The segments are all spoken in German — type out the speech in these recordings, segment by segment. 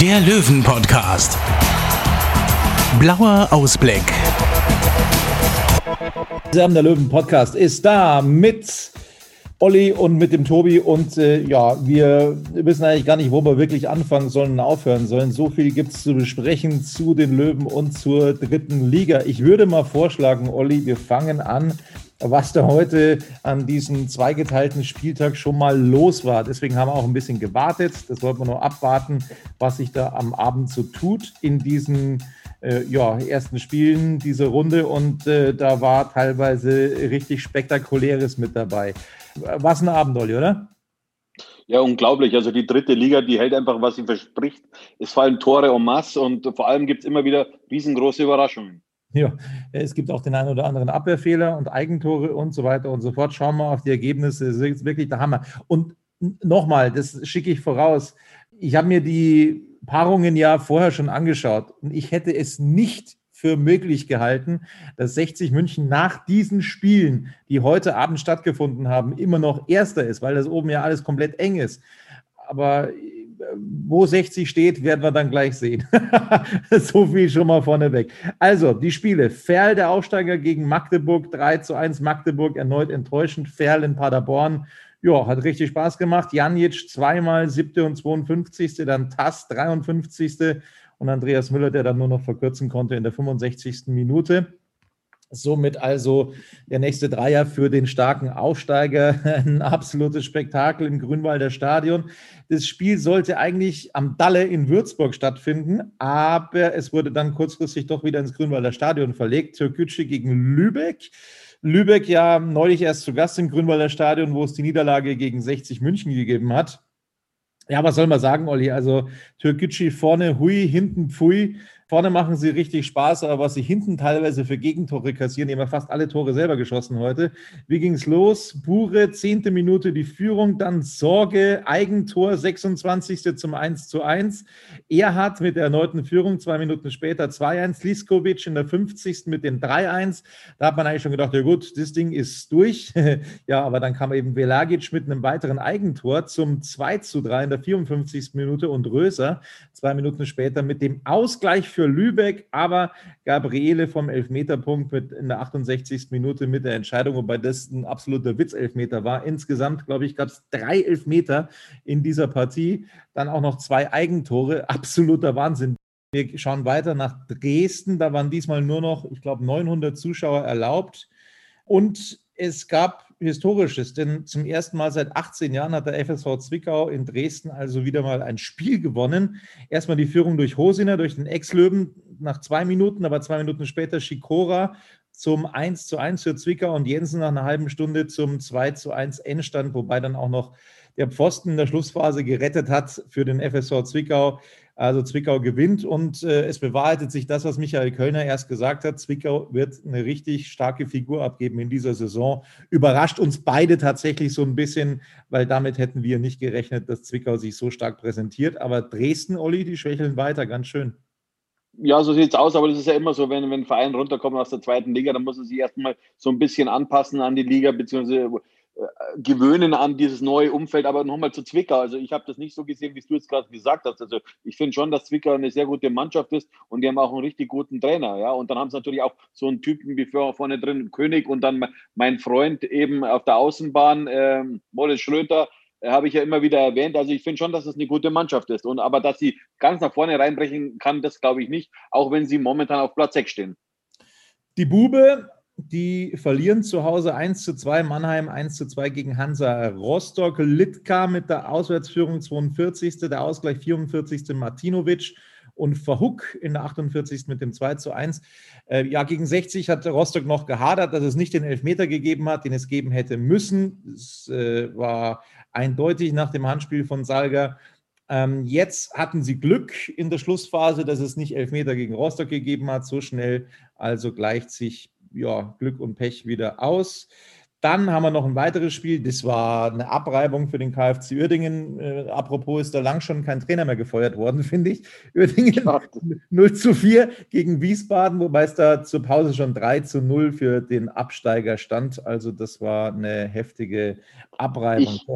der Löwen-Podcast. Blauer Ausblick. Der Löwen Podcast ist da mit Olli und mit dem Tobi und äh, ja, wir wissen eigentlich gar nicht, wo wir wirklich anfangen sollen und aufhören sollen. So viel gibt es zu besprechen zu den Löwen und zur dritten Liga. Ich würde mal vorschlagen, Olli, wir fangen an, was da heute an diesem zweigeteilten Spieltag schon mal los war. Deswegen haben wir auch ein bisschen gewartet. Das wollten wir noch abwarten, was sich da am Abend so tut in diesen äh, ja, ersten Spielen dieser Runde. Und äh, da war teilweise richtig Spektakuläres mit dabei. Was ein Abend, Olli, oder? Ja, unglaublich. Also die dritte Liga, die hält einfach, was sie verspricht. Es fallen Tore en masse und vor allem gibt es immer wieder riesengroße Überraschungen. Ja, es gibt auch den einen oder anderen Abwehrfehler und Eigentore und so weiter und so fort. Schauen wir auf die Ergebnisse. Das ist wirklich der Hammer. Und nochmal, das schicke ich voraus. Ich habe mir die Paarungen ja vorher schon angeschaut und ich hätte es nicht für möglich gehalten, dass 60 München nach diesen Spielen, die heute Abend stattgefunden haben, immer noch Erster ist, weil das oben ja alles komplett eng ist. Aber wo 60 steht, werden wir dann gleich sehen. so viel schon mal vorneweg. Also, die Spiele. Ferl, der Aufsteiger gegen Magdeburg, 3 zu 1. Magdeburg erneut enttäuschend. Ferl in Paderborn. Ja, hat richtig Spaß gemacht. Janic zweimal, siebte und 52. Dann Tass, 53. Und Andreas Müller, der dann nur noch verkürzen konnte in der 65. Minute. Somit also der nächste Dreier für den starken Aufsteiger. Ein absolutes Spektakel im Grünwalder Stadion. Das Spiel sollte eigentlich am Dalle in Würzburg stattfinden, aber es wurde dann kurzfristig doch wieder ins Grünwalder Stadion verlegt. Türkgücü gegen Lübeck. Lübeck ja neulich erst zu Gast im Grünwalder Stadion, wo es die Niederlage gegen 60 München gegeben hat. Ja, was soll man sagen, Olli? Also Türkgücü vorne hui, hinten pfui. Vorne machen sie richtig Spaß, aber was sie hinten teilweise für Gegentore kassieren, die haben ja fast alle Tore selber geschossen heute. Wie ging es los? Bure, zehnte Minute die Führung, dann Sorge, Eigentor, 26. zum 1 zu 1. Erhard mit der erneuten Führung, zwei Minuten später 2-1. Liskovic in der 50. mit dem 3-1. Da hat man eigentlich schon gedacht, ja gut, das Ding ist durch. ja, aber dann kam eben Velagic mit einem weiteren Eigentor zum 2 zu 3 in der 54. Minute und Röser zwei Minuten später mit dem Ausgleich für Lübeck, aber Gabriele vom Elfmeterpunkt mit in der 68. Minute mit der Entscheidung, wobei das ein absoluter Witz-Elfmeter war. Insgesamt, glaube ich, gab es drei Elfmeter in dieser Partie. Dann auch noch zwei Eigentore. Absoluter Wahnsinn. Wir schauen weiter nach Dresden. Da waren diesmal nur noch, ich glaube, 900 Zuschauer erlaubt. Und es gab Historisches, denn zum ersten Mal seit 18 Jahren hat der FSV Zwickau in Dresden also wieder mal ein Spiel gewonnen. Erstmal die Führung durch Hosiner, durch den Ex-Löwen nach zwei Minuten, aber zwei Minuten später Schikora zum 1 zu 1 für Zwickau und Jensen nach einer halben Stunde zum 2 zu 1 Endstand, wobei dann auch noch der Pfosten in der Schlussphase gerettet hat für den FSV Zwickau. Also Zwickau gewinnt und äh, es bewahrheitet sich das, was Michael Kölner erst gesagt hat. Zwickau wird eine richtig starke Figur abgeben in dieser Saison. Überrascht uns beide tatsächlich so ein bisschen, weil damit hätten wir nicht gerechnet, dass Zwickau sich so stark präsentiert. Aber Dresden, Olli, die schwächeln weiter, ganz schön. Ja, so sieht es aus, aber das ist ja immer so, wenn, wenn ein Verein aus der zweiten Liga, dann muss er sich erstmal so ein bisschen anpassen an die Liga, beziehungsweise gewöhnen an dieses neue Umfeld. Aber nochmal zu Zwickau. Also ich habe das nicht so gesehen, wie du jetzt gerade gesagt hast. Also ich finde schon, dass Zwickau eine sehr gute Mannschaft ist und die haben auch einen richtig guten Trainer. Ja, und dann haben sie natürlich auch so einen Typen wie vorne drin König und dann mein Freund eben auf der Außenbahn, ähm, Moritz Schröter. äh, habe ich ja immer wieder erwähnt. Also ich finde schon, dass es eine gute Mannschaft ist. Und, aber dass sie ganz nach vorne reinbrechen kann, das glaube ich nicht, auch wenn sie momentan auf Platz 6 stehen. Die Bube, die verlieren zu Hause 1 zu 2, Mannheim 1 zu 2 gegen Hansa Rostock, Litka mit der Auswärtsführung 42., der Ausgleich 44. Martinovic und Verhuck in der 48. mit dem 2 zu 1. Äh, ja, gegen 60 hat Rostock noch gehadert, dass es nicht den Elfmeter gegeben hat, den es geben hätte müssen. Es äh, war eindeutig nach dem Handspiel von Salga. Ähm, jetzt hatten sie Glück in der Schlussphase, dass es nicht Elfmeter gegen Rostock gegeben hat, so schnell. Also gleicht sich ja, Glück und Pech wieder aus. Dann haben wir noch ein weiteres Spiel, das war eine Abreibung für den KfC Uerdingen. Äh, apropos ist da lang schon kein Trainer mehr gefeuert worden, finde ich. Uerdingen 0 zu 4 gegen Wiesbaden, wobei es da zur Pause schon 3 zu 0 für den Absteiger stand. Also das war eine heftige Abreibung. Ich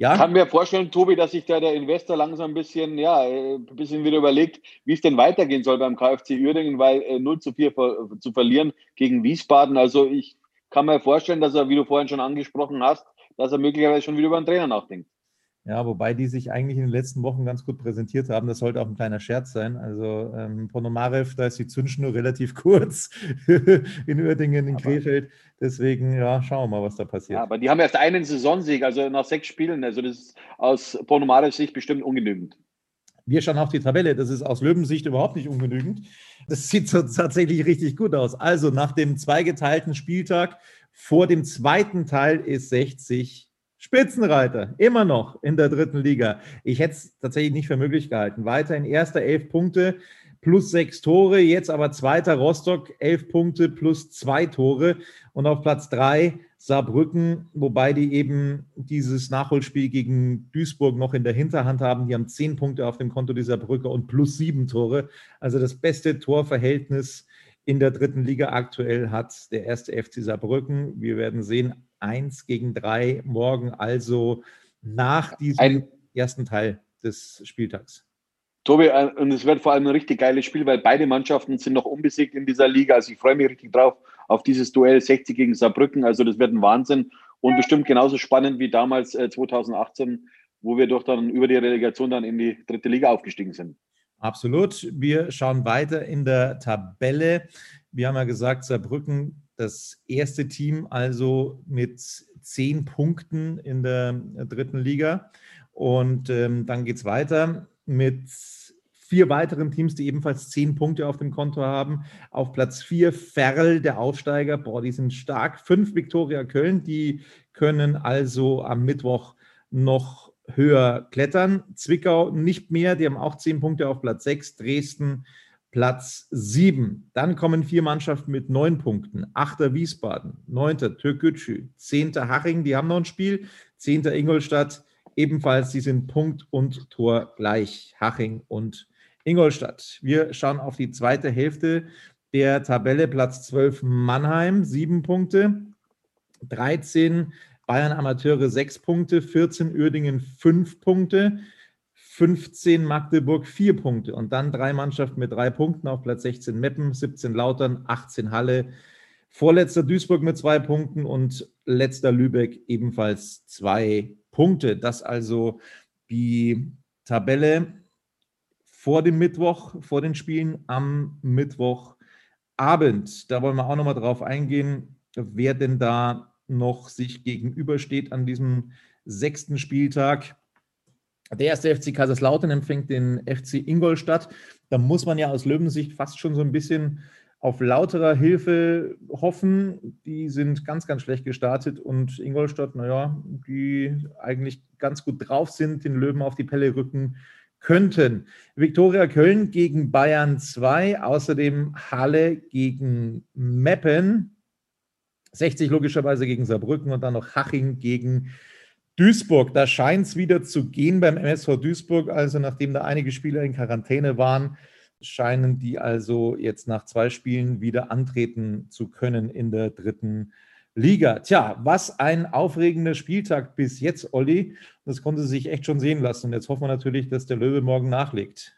ja? kann mir vorstellen, Tobi, dass sich da der Investor langsam ein bisschen, ja, äh, ein bisschen wieder überlegt, wie es denn weitergehen soll beim KfC Uerdingen, weil äh, 0 zu 4 zu verlieren gegen Wiesbaden. Also ich kann mir vorstellen, dass er, wie du vorhin schon angesprochen hast, dass er möglicherweise schon wieder über einen Trainer nachdenkt. Ja, wobei die sich eigentlich in den letzten Wochen ganz gut präsentiert haben. Das sollte auch ein kleiner Scherz sein. Also ähm, Ponomarev, da ist die Zündschnur relativ kurz in Uerdingen, in aber, Krefeld. Deswegen, ja, schauen wir mal, was da passiert. Ja, aber die haben erst einen Saisonsieg, also nach sechs Spielen. Also das ist aus Ponomarevs Sicht bestimmt ungenügend. Wir schauen auf die Tabelle. Das ist aus Löwensicht überhaupt nicht ungenügend. Das sieht so tatsächlich richtig gut aus. Also nach dem zweigeteilten Spieltag vor dem zweiten Teil ist 60 Spitzenreiter, immer noch in der dritten Liga. Ich hätte es tatsächlich nicht für möglich gehalten. Weiterhin erster elf Punkte plus sechs Tore, jetzt aber zweiter Rostock, elf Punkte plus zwei Tore. Und auf Platz drei Saarbrücken, wobei die eben dieses Nachholspiel gegen Duisburg noch in der Hinterhand haben. Die haben zehn Punkte auf dem Konto dieser Brücke und plus sieben Tore. Also das beste Torverhältnis in der dritten Liga aktuell hat der erste FC Saarbrücken. Wir werden sehen, eins gegen drei morgen, also nach diesem Ein ersten Teil des Spieltags. Tobi, äh, und es wird vor allem ein richtig geiles Spiel, weil beide Mannschaften sind noch unbesiegt in dieser Liga. Also ich freue mich richtig drauf auf dieses Duell 60 gegen Saarbrücken. Also das wird ein Wahnsinn und bestimmt genauso spannend wie damals 2018, äh, wo wir doch dann über die Relegation dann in die dritte Liga aufgestiegen sind. Absolut. Wir schauen weiter in der Tabelle. Wir haben ja gesagt, Saarbrücken das erste Team also mit zehn Punkten in der dritten Liga. Und ähm, dann geht es weiter mit vier weiteren Teams, die ebenfalls zehn Punkte auf dem Konto haben. Auf Platz vier Ferl, der Aufsteiger. Boah, die sind stark. Fünf Viktoria Köln, die können also am Mittwoch noch höher klettern. Zwickau nicht mehr, die haben auch zehn Punkte auf Platz sechs. Dresden Platz sieben. Dann kommen vier Mannschaften mit neun Punkten. Achter Wiesbaden, neunter Türkgücü, zehnter Haching, die haben noch ein Spiel. Zehnter Ingolstadt, ebenfalls, die sind Punkt und Tor gleich. Haching und Ingolstadt. Wir schauen auf die zweite Hälfte der Tabelle. Platz 12 Mannheim, sieben Punkte. 13 Bayern Amateure, sechs Punkte. 14 Uerdingen, fünf Punkte. 15 Magdeburg, vier Punkte. Und dann drei Mannschaften mit drei Punkten auf Platz 16 Meppen, 17 Lautern, 18 Halle. Vorletzter Duisburg mit zwei Punkten und letzter Lübeck ebenfalls zwei Punkte. Das also die Tabelle vor dem Mittwoch, vor den Spielen am Mittwochabend. Da wollen wir auch nochmal drauf eingehen, wer denn da noch sich gegenübersteht an diesem sechsten Spieltag. Der erste FC Kaiserslautern empfängt den FC Ingolstadt. Da muss man ja aus Löwensicht fast schon so ein bisschen auf lauterer Hilfe hoffen. Die sind ganz, ganz schlecht gestartet und Ingolstadt, naja, die eigentlich ganz gut drauf sind, den Löwen auf die Pelle rücken könnten. Viktoria Köln gegen Bayern 2, außerdem Halle gegen Meppen, 60 logischerweise gegen Saarbrücken und dann noch Haching gegen Duisburg. Da scheint es wieder zu gehen beim MSV Duisburg. Also nachdem da einige Spieler in Quarantäne waren, scheinen die also jetzt nach zwei Spielen wieder antreten zu können in der dritten Liga. Tja, was ein aufregender Spieltag bis jetzt, Olli. Das konnte sich echt schon sehen lassen. Und jetzt hoffen wir natürlich, dass der Löwe morgen nachlegt.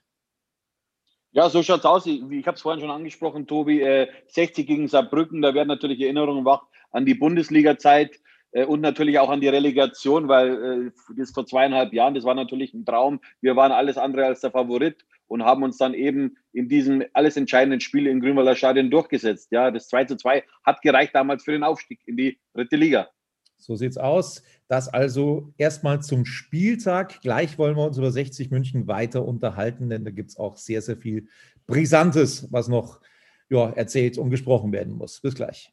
Ja, so schaut es aus. Ich, ich habe es vorhin schon angesprochen, Tobi. Äh, 60 gegen Saarbrücken, da werden natürlich Erinnerungen wach an die Bundesliga-Zeit. Äh, und natürlich auch an die Relegation, weil äh, das vor zweieinhalb Jahren, das war natürlich ein Traum. Wir waren alles andere als der Favorit und haben uns dann eben in diesem alles entscheidenden Spiel im Grünwalder Stadion durchgesetzt. Ja, das 2 zu 2 hat gereicht damals für den Aufstieg in die dritte Liga. So sieht's aus. Das also erstmal zum Spieltag. Gleich wollen wir uns über 60 München weiter unterhalten, denn da gibt es auch sehr, sehr viel Brisantes, was noch ja, erzählt und gesprochen werden muss. Bis gleich.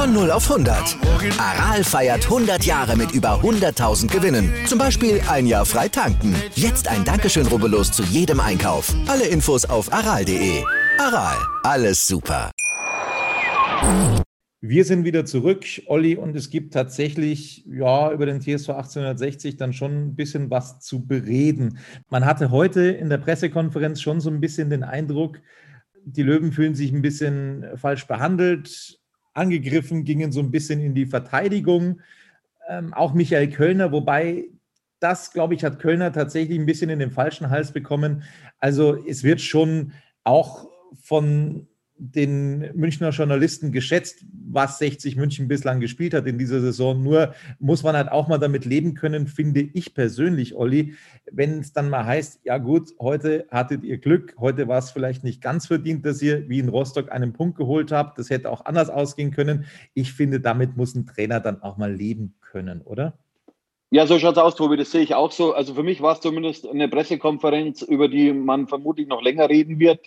Von 0 auf 100. Aral feiert 100 Jahre mit über 100.000 Gewinnen. Zum Beispiel ein Jahr frei tanken. Jetzt ein Dankeschön, rubbellos zu jedem Einkauf. Alle Infos auf aral.de. Aral, alles super. Wir sind wieder zurück, Olli, und es gibt tatsächlich, ja, über den TSV 1860 dann schon ein bisschen was zu bereden. Man hatte heute in der Pressekonferenz schon so ein bisschen den Eindruck, die Löwen fühlen sich ein bisschen falsch behandelt angegriffen, gingen so ein bisschen in die Verteidigung. Ähm, auch Michael Kölner, wobei das, glaube ich, hat Kölner tatsächlich ein bisschen in den falschen Hals bekommen. Also es wird schon auch von den Münchner Journalisten geschätzt, was 60 München bislang gespielt hat in dieser Saison. Nur muss man halt auch mal damit leben können, finde ich persönlich, Olli, wenn es dann mal heißt, ja gut, heute hattet ihr Glück, heute war es vielleicht nicht ganz verdient, dass ihr wie in Rostock einen Punkt geholt habt. Das hätte auch anders ausgehen können. Ich finde, damit muss ein Trainer dann auch mal leben können, oder? Ja, so schaut es aus, Tobi. Das sehe ich auch so. Also für mich war es zumindest eine Pressekonferenz, über die man vermutlich noch länger reden wird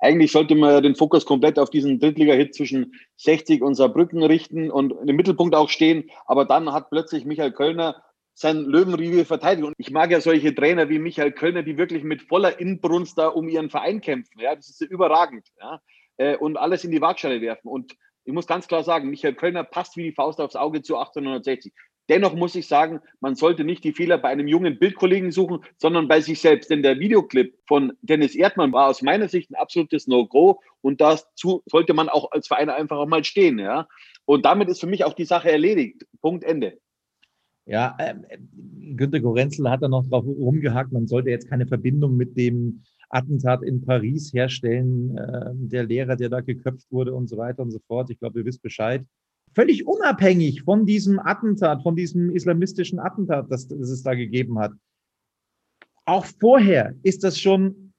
eigentlich sollte man den Fokus komplett auf diesen Drittliga-Hit zwischen 60 und Saarbrücken richten und im Mittelpunkt auch stehen. Aber dann hat plötzlich Michael Kölner sein Löwenrevier verteidigt. Und ich mag ja solche Trainer wie Michael Kölner, die wirklich mit voller Inbrunst da um ihren Verein kämpfen. Ja, das ist überragend. Ja, äh, und alles in die Waagschale werfen. Und ich muss ganz klar sagen, Michael Kölner passt wie die Faust aufs Auge zu 1860. Dennoch muss ich sagen, man sollte nicht die Fehler bei einem jungen Bildkollegen suchen, sondern bei sich selbst. Denn der Videoclip von Dennis Erdmann war aus meiner Sicht ein absolutes No-Go und dazu sollte man auch als Verein einfach auch mal stehen. Ja? Und damit ist für mich auch die Sache erledigt. Punkt Ende. Ja, äh, Günter Gorenzel hat da noch drauf rumgehakt, man sollte jetzt keine Verbindung mit dem Attentat in Paris herstellen, äh, der Lehrer, der da geköpft wurde und so weiter und so fort. Ich glaube, ihr wisst Bescheid völlig unabhängig von diesem Attentat, von diesem islamistischen Attentat, das, das es da gegeben hat. Auch vorher ist das schon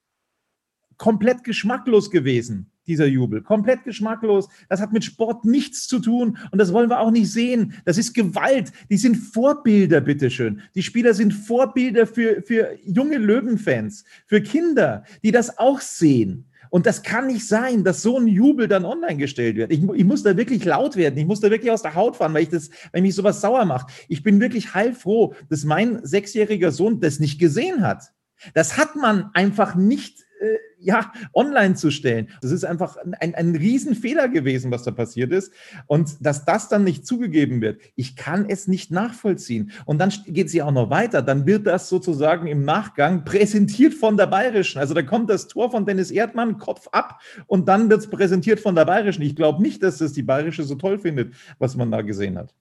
komplett geschmacklos gewesen, dieser Jubel. Komplett geschmacklos. Das hat mit Sport nichts zu tun und das wollen wir auch nicht sehen. Das ist Gewalt. Die sind Vorbilder, bitteschön. Die Spieler sind Vorbilder für, für junge Löwenfans, für Kinder, die das auch sehen. Und das kann nicht sein, dass so ein Jubel dann online gestellt wird. Ich, ich, muss da wirklich laut werden. Ich muss da wirklich aus der Haut fahren, weil ich das, weil mich sowas sauer macht. Ich bin wirklich heilfroh, dass mein sechsjähriger Sohn das nicht gesehen hat. Das hat man einfach nicht äh, ja, online zu stellen. Das ist einfach ein, ein Riesenfehler gewesen, was da passiert ist. Und dass das dann nicht zugegeben wird, ich kann es nicht nachvollziehen. Und dann geht ja auch noch weiter. Dann wird das sozusagen im Nachgang präsentiert von der Bayerischen. Also da kommt das Tor von Dennis Erdmann, Kopf ab, und dann wird es präsentiert von der Bayerischen. Ich glaube nicht, dass das die Bayerische so toll findet, was man da gesehen hat.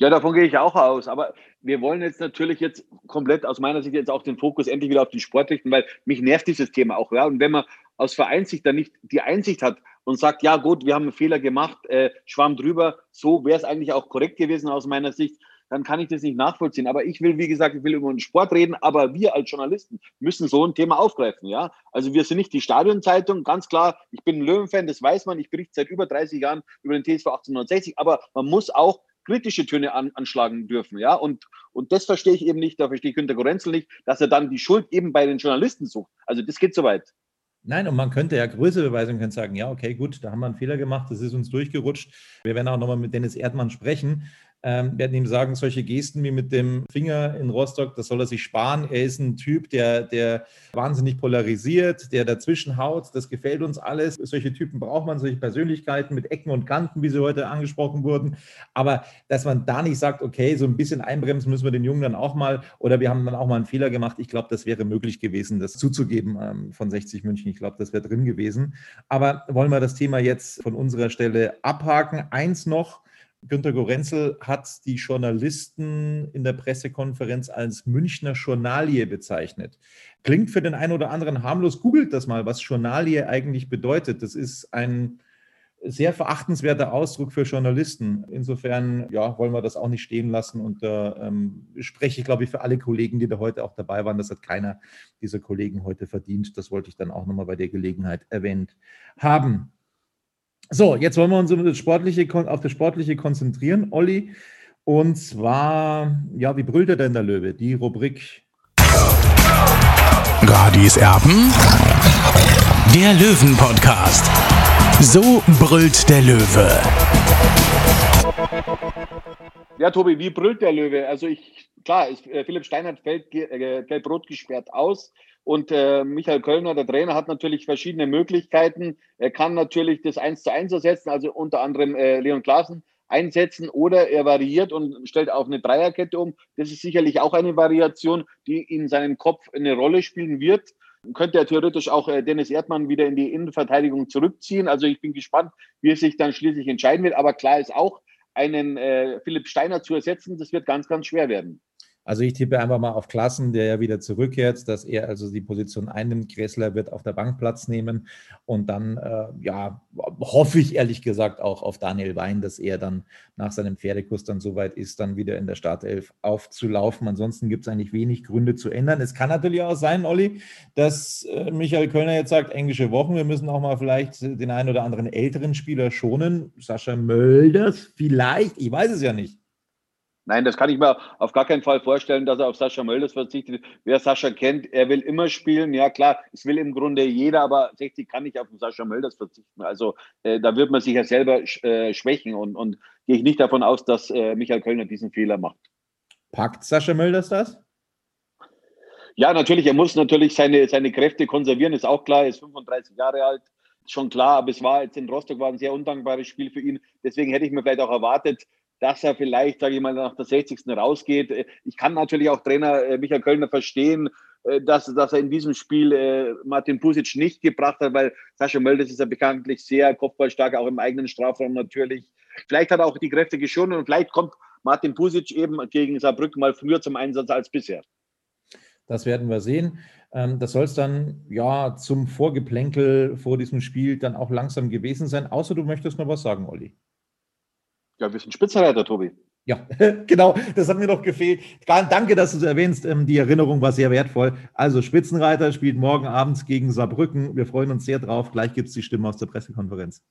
Ja, davon gehe ich auch aus. Aber wir wollen jetzt natürlich jetzt komplett aus meiner Sicht jetzt auch den Fokus endlich wieder auf den Sport richten, weil mich nervt dieses Thema auch. Ja? Und wenn man aus Vereinssicht dann nicht die Einsicht hat und sagt, ja gut, wir haben einen Fehler gemacht, äh, schwamm drüber, so wäre es eigentlich auch korrekt gewesen aus meiner Sicht, dann kann ich das nicht nachvollziehen. Aber ich will, wie gesagt, ich will über den Sport reden, aber wir als Journalisten müssen so ein Thema aufgreifen. Ja, also wir sind nicht die Stadionzeitung, ganz klar. Ich bin ein Löwenfan, das weiß man. Ich berichte seit über 30 Jahren über den TSV 1860, aber man muss auch kritische Töne an, anschlagen dürfen. Ja? Und, und das verstehe ich eben nicht, da verstehe ich Günter Gorenzel nicht, dass er dann die Schuld eben bei den Journalisten sucht. Also das geht so weit. Nein, und man könnte ja größere beweisen, man könnte sagen, ja, okay, gut, da haben wir einen Fehler gemacht, das ist uns durchgerutscht. Wir werden auch nochmal mit Dennis Erdmann sprechen. Ähm, werden ihm sagen, solche Gesten wie mit dem Finger in Rostock, das soll er sich sparen. Er ist ein Typ, der, der wahnsinnig polarisiert, der dazwischen haut. Das gefällt uns alles. Solche Typen braucht man, solche Persönlichkeiten mit Ecken und Kanten, wie sie heute angesprochen wurden. Aber dass man da nicht sagt, okay, so ein bisschen einbremsen müssen wir den Jungen dann auch mal oder wir haben dann auch mal einen Fehler gemacht. Ich glaube, das wäre möglich gewesen, das zuzugeben ähm, von 60 München. Ich glaube, das wäre drin gewesen. Aber wollen wir das Thema jetzt von unserer Stelle abhaken? Eins noch Günter Gorenzel hat die Journalisten in der Pressekonferenz als Münchner Journalie bezeichnet. Klingt für den einen oder anderen harmlos. Googelt das mal, was Journalie eigentlich bedeutet. Das ist ein sehr verachtenswerter Ausdruck für Journalisten. Insofern ja, wollen wir das auch nicht stehen lassen. Und da ähm, spreche ich, glaube ich, für alle Kollegen, die da heute auch dabei waren. Das hat keiner dieser Kollegen heute verdient. Das wollte ich dann auch nochmal bei der Gelegenheit erwähnt haben. So, jetzt wollen wir uns auf das Sportliche, auf das Sportliche konzentrieren, Olli. Und zwar, ja, wie brüllt er denn der Löwe? Die Rubrik. Radis Erben. Der Löwen-Podcast. So brüllt der Löwe. Ja, Tobi, wie brüllt der Löwe? Also ich, klar, ist, äh, Philipp Steinert fällt äh, gelb-rot gesperrt aus. Und äh, Michael Kölner, der Trainer, hat natürlich verschiedene Möglichkeiten. Er kann natürlich das 1 zu 1 ersetzen, also unter anderem äh, Leon Klaassen einsetzen oder er variiert und stellt auf eine Dreierkette um. Das ist sicherlich auch eine Variation, die in seinem Kopf eine Rolle spielen wird. Könnte er theoretisch auch äh, Dennis Erdmann wieder in die Innenverteidigung zurückziehen. Also ich bin gespannt, wie er sich dann schließlich entscheiden wird. Aber klar ist auch, einen äh, Philipp Steiner zu ersetzen, das wird ganz, ganz schwer werden. Also ich tippe einfach mal auf Klassen, der ja wieder zurückkehrt, dass er also die Position einnimmt. Kressler wird auf der Bank Platz nehmen und dann, äh, ja, hoffe ich ehrlich gesagt auch auf Daniel Wein, dass er dann nach seinem Pferdekurs dann soweit ist, dann wieder in der Startelf aufzulaufen. Ansonsten gibt es eigentlich wenig Gründe zu ändern. Es kann natürlich auch sein, Olli, dass äh, Michael Kölner jetzt sagt, englische Wochen, wir müssen auch mal vielleicht den einen oder anderen älteren Spieler schonen. Sascha Mölders vielleicht, ich weiß es ja nicht. Nein, das kann ich mir auf gar keinen Fall vorstellen, dass er auf Sascha Mölders verzichtet. Wer Sascha kennt, er will immer spielen. Ja, klar, es will im Grunde jeder, aber 60 kann nicht auf den Sascha Mölders verzichten. Also äh, da wird man sich ja selber äh, schwächen und, und gehe ich nicht davon aus, dass äh, Michael Kölner diesen Fehler macht. Packt Sascha Mölders das? Ja, natürlich. Er muss natürlich seine, seine Kräfte konservieren, ist auch klar. Er ist 35 Jahre alt, schon klar. Aber es war jetzt in Rostock war ein sehr undankbares Spiel für ihn. Deswegen hätte ich mir vielleicht auch erwartet, dass er vielleicht, sage ich mal, nach der 60. rausgeht. Ich kann natürlich auch Trainer äh, Michael Kölner verstehen, äh, dass, dass er in diesem Spiel äh, Martin Pusic nicht gebracht hat, weil Sascha Möldes ist ja bekanntlich sehr kopfballstark, auch im eigenen Strafraum natürlich. Vielleicht hat er auch die Kräfte geschont und vielleicht kommt Martin Pusic eben gegen Saarbrücken mal früher zum Einsatz als bisher. Das werden wir sehen. Ähm, das soll es dann ja zum Vorgeplänkel vor diesem Spiel dann auch langsam gewesen sein. Außer du möchtest noch was sagen, Olli. Ja, wir sind Spitzenreiter, Tobi. Ja, genau, das hat mir noch gefehlt. Danke, dass du es erwähnst. Ähm, die Erinnerung war sehr wertvoll. Also, Spitzenreiter spielt morgen abends gegen Saarbrücken. Wir freuen uns sehr drauf. Gleich gibt es die Stimme aus der Pressekonferenz.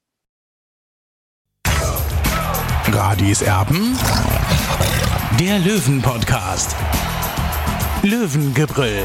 Radis Erben, der Löwen-Podcast. Löwengebrüll.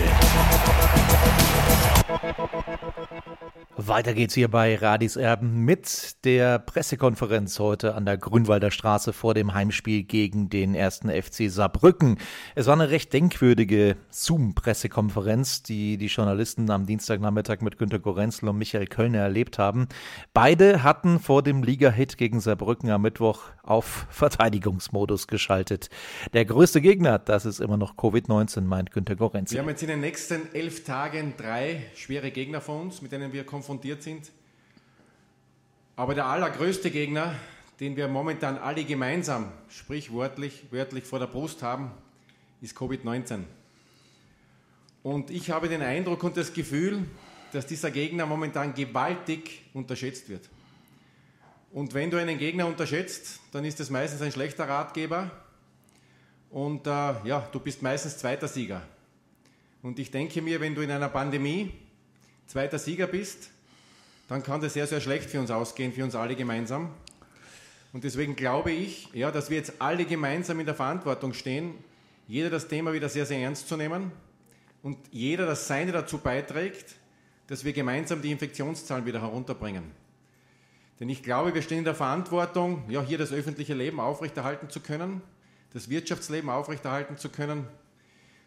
Weiter geht's hier bei Radis Erben mit der Pressekonferenz heute an der Grünwalder Straße vor dem Heimspiel gegen den ersten FC Saarbrücken. Es war eine recht denkwürdige Zoom-Pressekonferenz, die die Journalisten am Dienstagnachmittag mit Günter Gorenzel und Michael Kölner erlebt haben. Beide hatten vor dem Liga-Hit gegen Saarbrücken am Mittwoch auf Verteidigungsmodus geschaltet. Der größte Gegner, das ist immer noch Covid-19, meint Günter Gorenzel. Wir haben jetzt in den nächsten elf Tagen drei schwere Gegner vor uns, mit denen wir konfrontiert konfrontiert sind. Aber der allergrößte Gegner, den wir momentan alle gemeinsam, sprichwörtlich wörtlich vor der Brust haben, ist Covid-19. Und ich habe den Eindruck und das Gefühl, dass dieser Gegner momentan gewaltig unterschätzt wird. Und wenn du einen Gegner unterschätzt, dann ist es meistens ein schlechter Ratgeber und äh, ja, du bist meistens zweiter Sieger. Und ich denke mir, wenn du in einer Pandemie zweiter Sieger bist, dann kann das sehr, sehr schlecht für uns ausgehen, für uns alle gemeinsam. Und deswegen glaube ich, ja, dass wir jetzt alle gemeinsam in der Verantwortung stehen, jeder das Thema wieder sehr, sehr ernst zu nehmen und jeder das Seine dazu beiträgt, dass wir gemeinsam die Infektionszahlen wieder herunterbringen. Denn ich glaube, wir stehen in der Verantwortung, ja, hier das öffentliche Leben aufrechterhalten zu können. das Wirtschaftsleben aufrechterhalten zu können,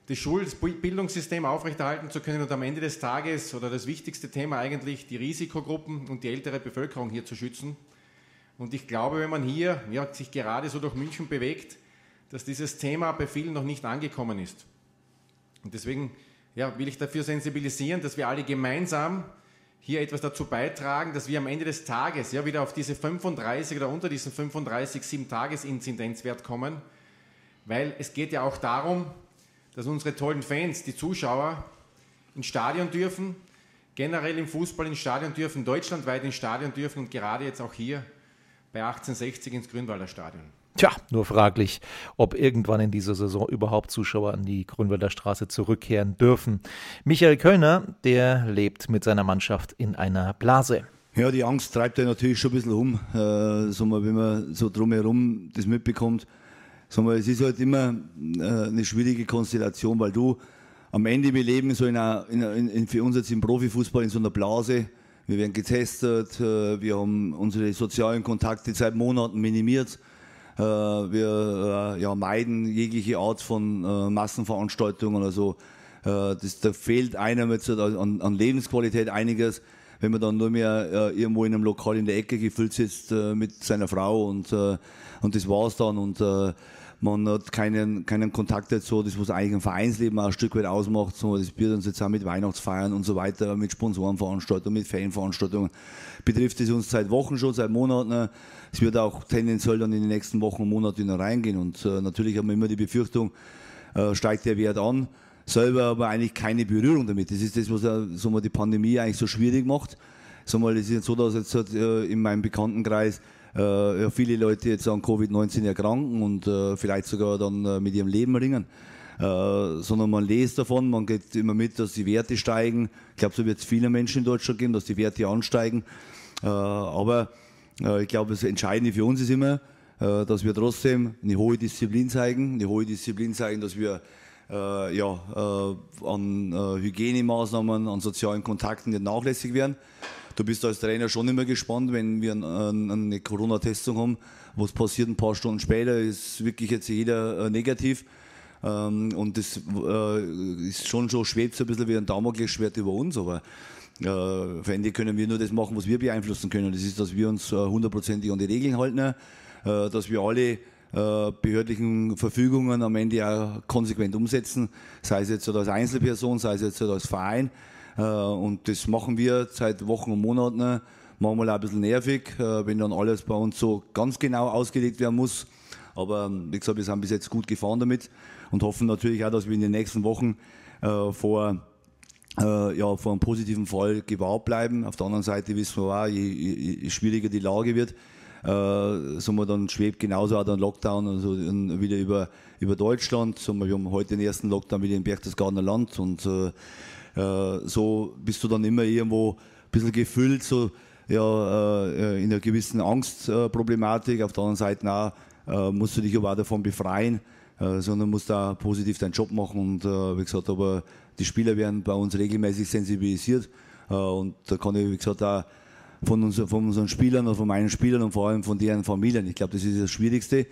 das Schul-, das Bildungssystem aufrechterhalten zu können und am Ende des Tages oder das wichtigste Thema eigentlich die Risikogruppen und die ältere Bevölkerung hier zu schützen. Und ich glaube, wenn man hier ja, sich gerade so durch München bewegt, dass dieses Thema bei vielen noch nicht angekommen ist. Und deswegen ja, will ich dafür sensibilisieren, dass wir alle gemeinsam hier etwas dazu beitragen, dass wir am Ende des Tages ja wieder auf diese 35 oder unter diesen 35 7-Tages-Inzidenzwert kommen, weil es geht ja auch darum, dass unsere tollen Fans, die Zuschauer, ins Stadion dürfen, generell im Fußball ins Stadion dürfen, deutschlandweit ins Stadion dürfen und gerade jetzt auch hier bei 1860 ins Grünwalder Stadion. Tja, nur fraglich, ob irgendwann in dieser Saison überhaupt Zuschauer an die Grünwalder Straße zurückkehren dürfen. Michael Kölner, der lebt mit seiner Mannschaft in einer Blase. Ja, die Angst treibt ja natürlich schon ein bisschen um, äh, so mal, wenn man so drumherum das mitbekommt. Mal, es ist halt immer äh, eine schwierige Konstellation, weil du am Ende, wir leben so in einer, in, in, für uns jetzt im Profifußball in so einer Blase. Wir werden getestet, äh, wir haben unsere sozialen Kontakte seit Monaten minimiert. Äh, wir ja, meiden jegliche Art von Massenveranstaltungen. Also das, da fehlt einem jetzt an, an, Lebensqualität einiges, wenn man dann nur mehr irgendwo in einem Lokal in der Ecke gefüllt sitzt mit seiner Frau und, und das war's dann. Und man hat keinen, keinen Kontakt dazu, das was eigentlich ein Vereinsleben auch ein Stück weit ausmacht, so, das wird uns jetzt auch mit Weihnachtsfeiern und so weiter, mit Sponsorenveranstaltungen, mit Fanveranstaltungen, betrifft es uns seit Wochen schon, seit Monaten. Es wird auch tendenziell dann in den nächsten Wochen und Monaten reingehen und äh, natürlich haben wir immer die Befürchtung, äh, steigt der Wert an, selber aber eigentlich keine Berührung damit. Das ist das, was so mal die Pandemie eigentlich so schwierig macht. So mal, es ist jetzt so, dass jetzt äh, in meinem Bekanntenkreis äh, ja, viele Leute jetzt an Covid-19 erkranken und äh, vielleicht sogar dann äh, mit ihrem Leben ringen. Äh, sondern man lest davon, man geht immer mit, dass die Werte steigen. Ich glaube, so wird es viele Menschen in Deutschland geben, dass die Werte ansteigen. Äh, aber ich glaube, das Entscheidende für uns ist immer, dass wir trotzdem eine hohe Disziplin zeigen, eine hohe Disziplin zeigen, dass wir ja, an Hygienemaßnahmen, an sozialen Kontakten nicht nachlässig werden. Du bist als Trainer schon immer gespannt, wenn wir eine Corona-Testung haben, was passiert ein paar Stunden später, ist wirklich jetzt jeder äh, negativ. Ähm, und das äh, ist schon so, schwebt so ein bisschen wie ein Damoklesschwert über uns, aber äh, für Ende können wir nur das machen, was wir beeinflussen können. Das ist, dass wir uns hundertprozentig an die Regeln halten, dass wir alle behördlichen Verfügungen am Ende auch konsequent umsetzen, sei es jetzt als Einzelperson, sei es jetzt als Verein. Äh, und das machen wir seit Wochen und Monaten. Manchmal auch ein bisschen nervig, äh, wenn dann alles bei uns so ganz genau ausgelegt werden muss. Aber ähm, wie gesagt, wir sind bis jetzt gut gefahren damit und hoffen natürlich auch, dass wir in den nächsten Wochen äh, vor, ja, vor einem positiven Fall gewahrt bleiben. Auf der anderen Seite wissen wir auch, je, je, je schwieriger die Lage wird, äh, so man dann schwebt genauso auch der Lockdown also wieder über, über Deutschland. So, wir haben heute den ersten Lockdown wieder im Berchtesgadener Land und äh, äh, so bist du dann immer irgendwo ein bisschen gefüllt, so ja, äh, in einer gewissen Angstproblematik. Auf der anderen Seite auch, äh, musst du dich aber auch davon befreien, sondern musst da positiv deinen Job machen. Und wie gesagt, aber die Spieler werden bei uns regelmäßig sensibilisiert. und da kann ich, wie gesagt, auch von, uns, von unseren Spielern und von meinen Spielern und vor allem von deren Familien. Ich glaube, das ist das Schwierigste,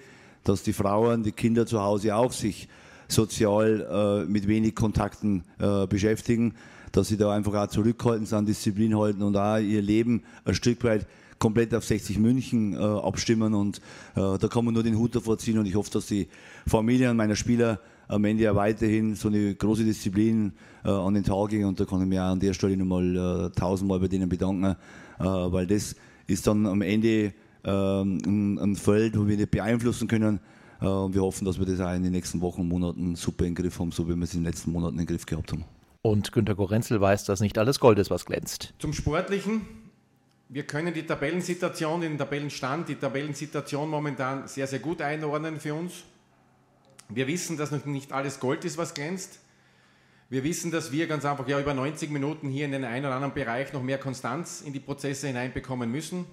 dass die Frauen, die Kinder zu Hause auch sich sozial äh, mit wenig Kontakten äh, beschäftigen, dass sie da einfach auch zurückhalten, an Disziplin halten und auch ihr Leben ein Stück weit komplett auf 60 München äh, abstimmen und äh, da kann man nur den Hut davor ziehen und ich hoffe, dass die Familien meiner Spieler am Ende ja weiterhin so eine große Disziplin äh, an den Tag gehen und da kann ich mich auch an der Stelle nochmal äh, tausendmal bei denen bedanken, äh, weil das ist dann am Ende ähm, ein, ein Feld, wo wir nicht beeinflussen können, äh, und wir hoffen, dass wir das auch in den nächsten Wochen und Monaten super in den Griff haben, so wie wir es in den letzten Monaten in den Griff gehabt haben. Und Günter Gorenzel weiß, dass nicht alles Gold ist, was glänzt. Zum Sportlichen. Wir können die Tabellensituation, den Tabellenstand, die Tabellensituation momentan sehr, sehr gut einordnen für uns. Wir wissen, dass noch nicht alles Gold ist, was glänzt. Wir wissen, dass wir ganz einfach ja über 90 Minuten hier in den einen oder anderen Bereich noch mehr Konstanz in die Prozesse hineinbekommen müssen.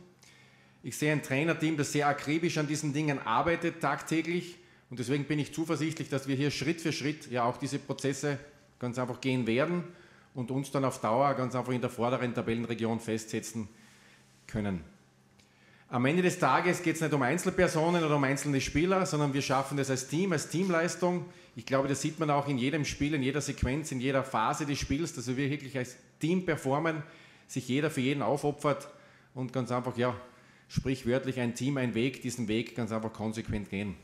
Ich sehe ein Trainerteam, das sehr akribisch an diesen Dingen arbeitet tagtäglich. Und deswegen bin ich zuversichtlich, dass wir hier Schritt für Schritt ja auch diese Prozesse ganz einfach gehen werden und uns dann auf Dauer ganz einfach in der vorderen Tabellenregion festsetzen können. Am Ende des Tages geht es nicht um Einzelpersonen oder um einzelne Spieler, sondern wir schaffen das als Team, als Teamleistung. Ich glaube, das sieht man auch in jedem Spiel, in jeder Sequenz, in jeder Phase des Spiels, dass wir wirklich als Team performen, sich jeder für jeden aufopfert und ganz einfach, ja, sprichwörtlich ein Team, ein Weg, diesen Weg ganz einfach konsequent gehen.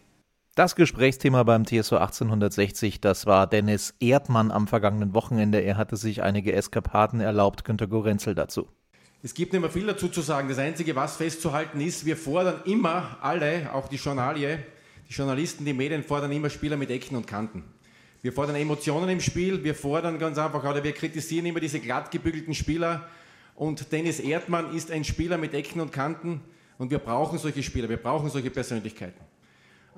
Das Gesprächsthema beim TSO 1860, das war Dennis Erdmann am vergangenen Wochenende. Er hatte sich einige Eskapaden erlaubt. Günter Gorenzel dazu. Es gibt nicht mehr viel dazu zu sagen. Das Einzige, was festzuhalten ist, wir fordern immer alle, auch die Journalie, die Journalisten, die Medien fordern immer Spieler mit Ecken und Kanten. Wir fordern Emotionen im Spiel, wir fordern ganz einfach, oder wir kritisieren immer diese glatt gebügelten Spieler. Und Dennis Erdmann ist ein Spieler mit Ecken und Kanten und wir brauchen solche Spieler, wir brauchen solche Persönlichkeiten.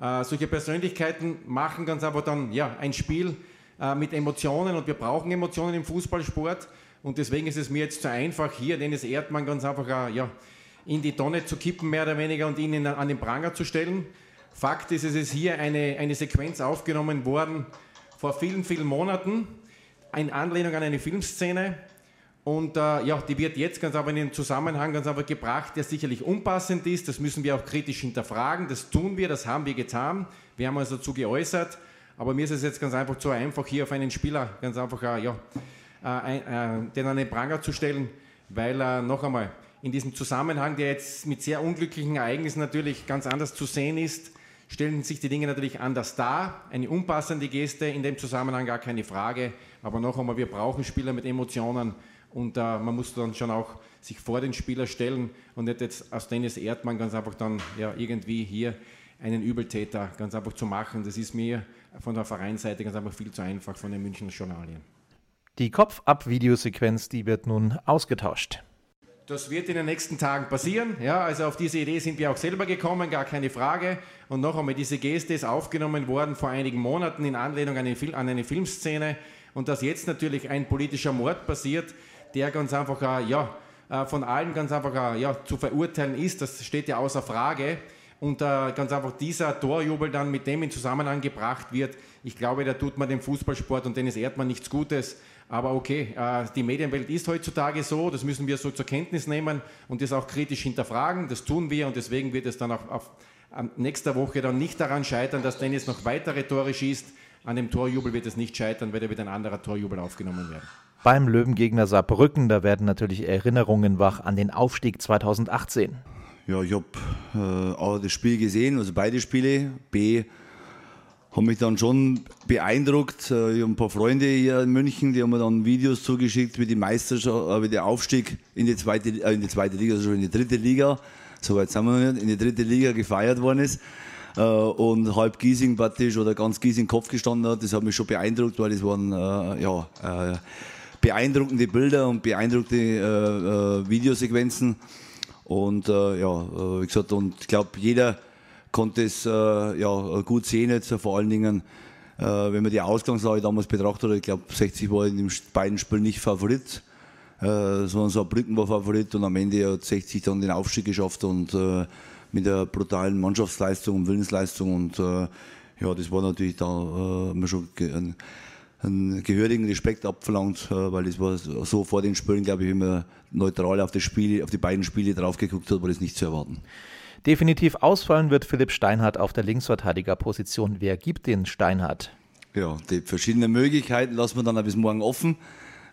Äh, solche Persönlichkeiten machen ganz einfach dann ja, ein Spiel äh, mit Emotionen und wir brauchen Emotionen im Fußballsport. Und deswegen ist es mir jetzt zu einfach, hier Dennis Erdmann ganz einfach äh, ja, in die Tonne zu kippen, mehr oder weniger, und ihn an den Pranger zu stellen. Fakt ist, es ist hier eine, eine Sequenz aufgenommen worden vor vielen, vielen Monaten, in Anlehnung an eine Filmszene. Und äh, ja, die wird jetzt ganz einfach in den Zusammenhang ganz einfach gebracht, der sicherlich unpassend ist. Das müssen wir auch kritisch hinterfragen. Das tun wir, das haben wir getan. Wir haben uns dazu geäußert. Aber mir ist es jetzt ganz einfach zu einfach, hier auf einen Spieler ganz einfach äh, ja, den an den Pranger zu stellen, weil er noch einmal in diesem Zusammenhang, der jetzt mit sehr unglücklichen Ereignissen natürlich ganz anders zu sehen ist, stellen sich die Dinge natürlich anders dar. Eine unpassende Geste in dem Zusammenhang gar keine Frage. Aber noch einmal, wir brauchen Spieler mit Emotionen und äh, man muss dann schon auch sich vor den Spieler stellen und nicht jetzt aus Dennis Erdmann ganz einfach dann ja, irgendwie hier einen Übeltäter ganz einfach zu machen. Das ist mir von der Vereinsseite ganz einfach viel zu einfach von den Münchner Journalien. Die Kopf-Ab-Videosequenz, die wird nun ausgetauscht. Das wird in den nächsten Tagen passieren. Ja, also auf diese Idee sind wir auch selber gekommen, gar keine Frage. Und noch einmal, diese Geste ist aufgenommen worden vor einigen Monaten in Anlehnung an Fil an eine Filmszene. Und dass jetzt natürlich ein politischer Mord passiert, der ganz einfach, äh, ja, äh, von allen ganz einfach, äh, ja, zu verurteilen ist, das steht ja außer Frage. Und äh, ganz einfach dieser Torjubel dann mit dem in Zusammenhang gebracht wird, ich glaube, da tut man dem Fußballsport und Dennis Erdmann nichts Gutes. Aber okay, äh, die Medienwelt ist heutzutage so, das müssen wir so zur Kenntnis nehmen und das auch kritisch hinterfragen. Das tun wir und deswegen wird es dann auch auf nächster Woche dann nicht daran scheitern, dass Dennis noch weitere Tore schießt. An dem Torjubel wird es nicht scheitern, weil da wird ein anderer Torjubel aufgenommen werden. Beim Löwengegner Saarbrücken, da werden natürlich Erinnerungen wach an den Aufstieg 2018. Ja, ich habe äh, auch das Spiel gesehen, also beide Spiele. B haben mich dann schon beeindruckt. Äh, ich habe ein paar Freunde hier in München, die haben mir dann Videos zugeschickt, wie die Meisterschaft, äh, wie der Aufstieg in die zweite, äh, in die zweite Liga, also in die dritte Liga, so weit sind wir noch nicht, in die dritte Liga gefeiert worden ist. Äh, und halb Giesing praktisch oder ganz Giesing Kopf gestanden hat. Das hat mich schon beeindruckt, weil das waren äh, ja, äh, beeindruckende Bilder und beeindruckende Videosequenzen. Und ja, wie gesagt, und ich glaube, jeder konnte es äh, ja, gut sehen jetzt, vor allen Dingen, äh, wenn man die Ausgangslage damals betrachtet hat. Ich glaube, 60 war in den beiden Spielen nicht Favorit, äh, sondern Saarbrücken war Favorit und am Ende hat 60 dann den Aufstieg geschafft und äh, mit der brutalen Mannschaftsleistung und Willensleistung und äh, ja, das war natürlich da äh, schon ein, einen gehörigen Respekt abverlangt, äh, weil das war so vor den Spielen, glaube ich, wenn man neutral auf, das Spiel, auf die beiden Spiele drauf geguckt hat, war das nicht zu erwarten. Definitiv ausfallen wird Philipp Steinhardt auf der Linksverteidigerposition. Wer gibt den Steinhardt? Ja, die verschiedenen Möglichkeiten lassen wir dann bis morgen offen.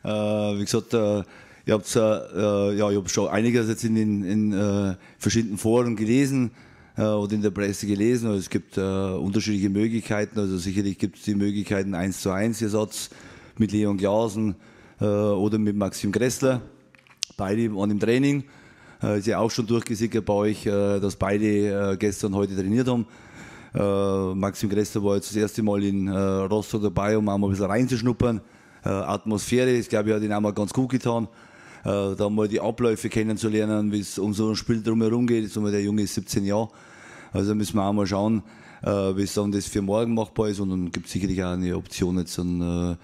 Äh, wie gesagt, äh, ich habe äh, ja, hab schon einiges jetzt in in, äh, verschiedenen Foren gelesen äh, oder in der Presse gelesen. Also es gibt äh, unterschiedliche Möglichkeiten. Also sicherlich gibt es die Möglichkeiten 1 zu 1 Ersatz mit Leon Glasen oder mit Maxim Gressler. Beide waren im Training. Äh, ist ja auch schon durchgesickert bei euch, äh, dass beide äh, gestern heute trainiert haben. Maxim Grester war jetzt das erste Mal in Rostock dabei, um auch mal ein bisschen reinzuschnuppern. Atmosphäre, ich glaube, hat ihn auch mal ganz gut getan. da mal die Abläufe kennenzulernen, wie es um so ein Spiel drumherum geht. Jetzt der Junge ist 17 Jahre. Also müssen wir auch mal schauen, wie es dann das für morgen machbar ist. Und dann gibt es sicherlich auch eine Option jetzt dann,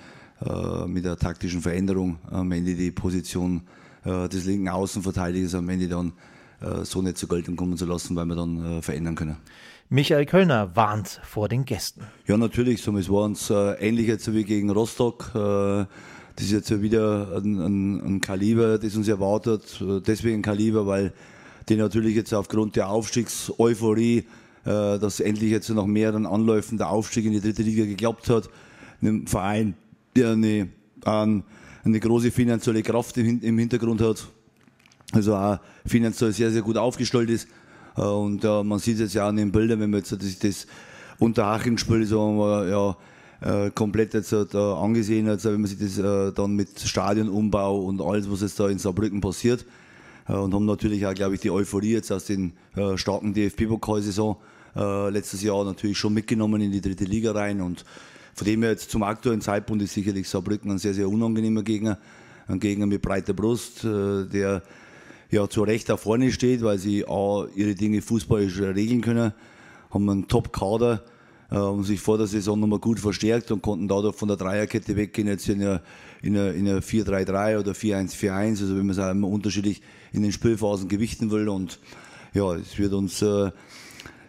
mit der taktischen Veränderung am Ende die Position äh, des linken Außenverteidigers am Ende dann äh, so nicht zur Geltung kommen zu lassen, weil wir dann äh, verändern können. Michael Kölner warnt vor den Gästen. Ja, natürlich. So, es war uns äh, ähnlich jetzt wie gegen Rostock. Äh, das ist jetzt wieder ein, ein, ein, Kaliber, das uns erwartet. Deswegen ein Kaliber, weil die natürlich jetzt aufgrund der Aufstiegseuphorie, äh, dass endlich jetzt nach mehreren Anläufen der Aufstieg in die dritte Liga geklappt hat, einem Verein, der eine, eine große finanzielle Kraft im Hintergrund hat, also auch finanziell sehr, sehr gut aufgestellt ist. Äh, und äh, man sieht es ja auch in den Bildern, wenn man jetzt das, das Unterhaching-Spiel so, ja, äh, komplett jetzt angesehen hat, wenn man sich das dann mit Stadionumbau und alles, was jetzt da in Saarbrücken passiert, und haben natürlich auch, glaube ich, die Euphorie jetzt aus den starken DFB-Pokalsaison letztes Jahr natürlich schon mitgenommen in die dritte Liga rein und von dem her jetzt zum aktuellen Zeitpunkt ist sicherlich Saarbrücken ein sehr, sehr unangenehmer Gegner, ein Gegner mit breiter Brust, der ja zu Recht da vorne steht, weil sie A, ihre Dinge fußballisch regeln können, haben einen Top-Kader, äh, haben sich vor der Saison nochmal gut verstärkt und konnten dadurch von der Dreierkette weggehen, jetzt in einer, in einer, in einer 4-3-3 oder 4-1-4-1, also wenn man es auch immer unterschiedlich in den Spielphasen gewichten will. Und ja, es wird uns äh,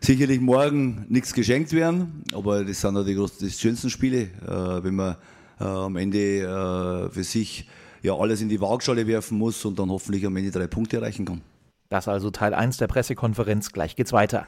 sicherlich morgen nichts geschenkt werden, aber das sind ja die, die schönsten Spiele, äh, wenn man äh, am Ende äh, für sich ja alles in die Waagschale werfen muss und dann hoffentlich am Ende drei Punkte erreichen kann. Das also Teil 1 der Pressekonferenz. Gleich geht's weiter.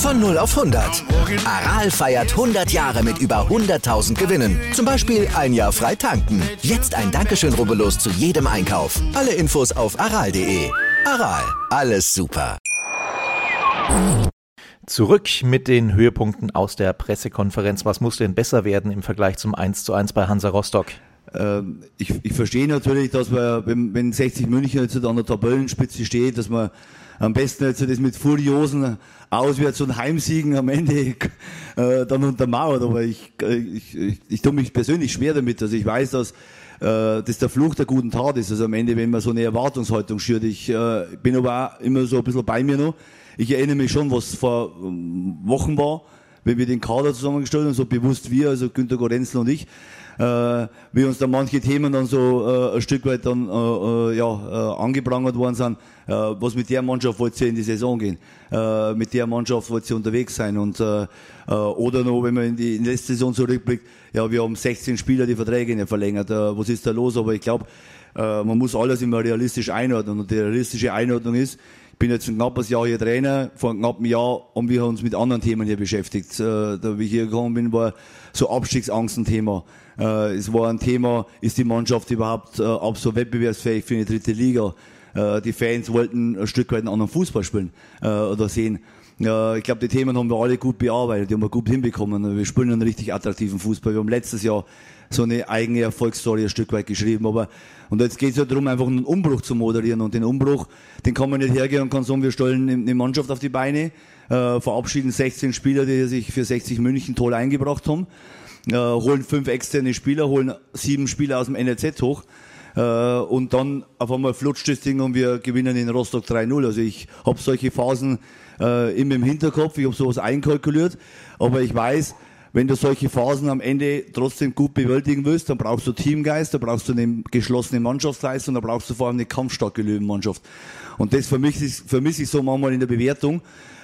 Von 0 auf 100. Aral feiert 100 Jahre mit über 100.000 Gewinnen. Zum Beispiel ein Jahr frei tanken. Jetzt ein Dankeschön, rubbellos zu jedem Einkauf. Alle Infos auf aral.de. Aral, alles super. Zurück mit den Höhepunkten aus der Pressekonferenz. Was muss denn besser werden im Vergleich zum 1 zu 1 bei Hansa Rostock? Ähm, ich, ich verstehe natürlich, dass wir, wenn, wenn 60 München jetzt an der Tabellenspitze steht, dass man am besten jetzt das mit furiosen Auswärts- und Heimsiegen am Ende äh, dann untermauert. Aber ich, ich, ich, ich tue mich persönlich schwer damit. Also ich weiß, dass äh, das der Fluch der guten Tat ist. Also am Ende, wenn man so eine Erwartungshaltung schürt. Ich äh, bin aber auch immer so ein bisschen bei mir noch. Ich erinnere mich schon, was vor ähm, Wochen war, wenn wir den Kader zusammengestellt haben, so bewusst wir, also Günter Gorenzel und ich, äh, wie uns da manche Themen dann so äh, ein Stück weit dann äh, äh ja, äh, angeprangert worden sind, äh, was mit der Mannschaft wollt ihr in die Saison gehen, äh, mit der Mannschaft wollt ihr unterwegs sein? Und äh, äh, oder noch, wenn man in die, in die letzte Saison zurückblickt, ja, wir haben 16 Spieler die Verträge nicht verlängert, äh, was ist da los? Aber ich glaube, äh, man muss alles immer realistisch einordnen. Und die realistische Einordnung ist, bin jetzt ein knappes Jahr hier Trainer, vor einem knappen Jahr haben wir uns mit anderen Themen hier beschäftigt. Äh, da wie ich hier gekommen bin, war so Abstiegsangst ein Thema. Äh, es war ein Thema, ist die Mannschaft überhaupt äh, ab so wettbewerbsfähig für eine dritte Liga? Äh, die Fans wollten ein Stück weit einen anderen Fußball spielen äh, oder sehen. Ja, ich glaube, die Themen haben wir alle gut bearbeitet, die haben wir gut hinbekommen. Wir spielen einen richtig attraktiven Fußball. Wir haben letztes Jahr so eine eigene Erfolgsstory ein Stück weit geschrieben. Aber und jetzt geht es ja darum, einfach einen Umbruch zu moderieren. Und den Umbruch, den kann man nicht hergehen und kann sagen, wir stellen eine Mannschaft auf die Beine, äh, verabschieden 16 Spieler, die sich für 60 München toll eingebracht haben äh, holen fünf externe Spieler, holen sieben Spieler aus dem NLZ hoch. Äh, und dann auf einmal flutscht das Ding und wir gewinnen in Rostock 3-0. Also ich habe solche Phasen äh, immer im Hinterkopf, ich habe sowas einkalkuliert, aber ich weiß, wenn du solche Phasen am Ende trotzdem gut bewältigen willst, dann brauchst du Teamgeist, da brauchst du eine geschlossene Mannschaftsleistung, da brauchst du vor allem eine kampfstarke Löwenmannschaft. Und das vermisse ich, vermisse ich so manchmal in der Bewertung,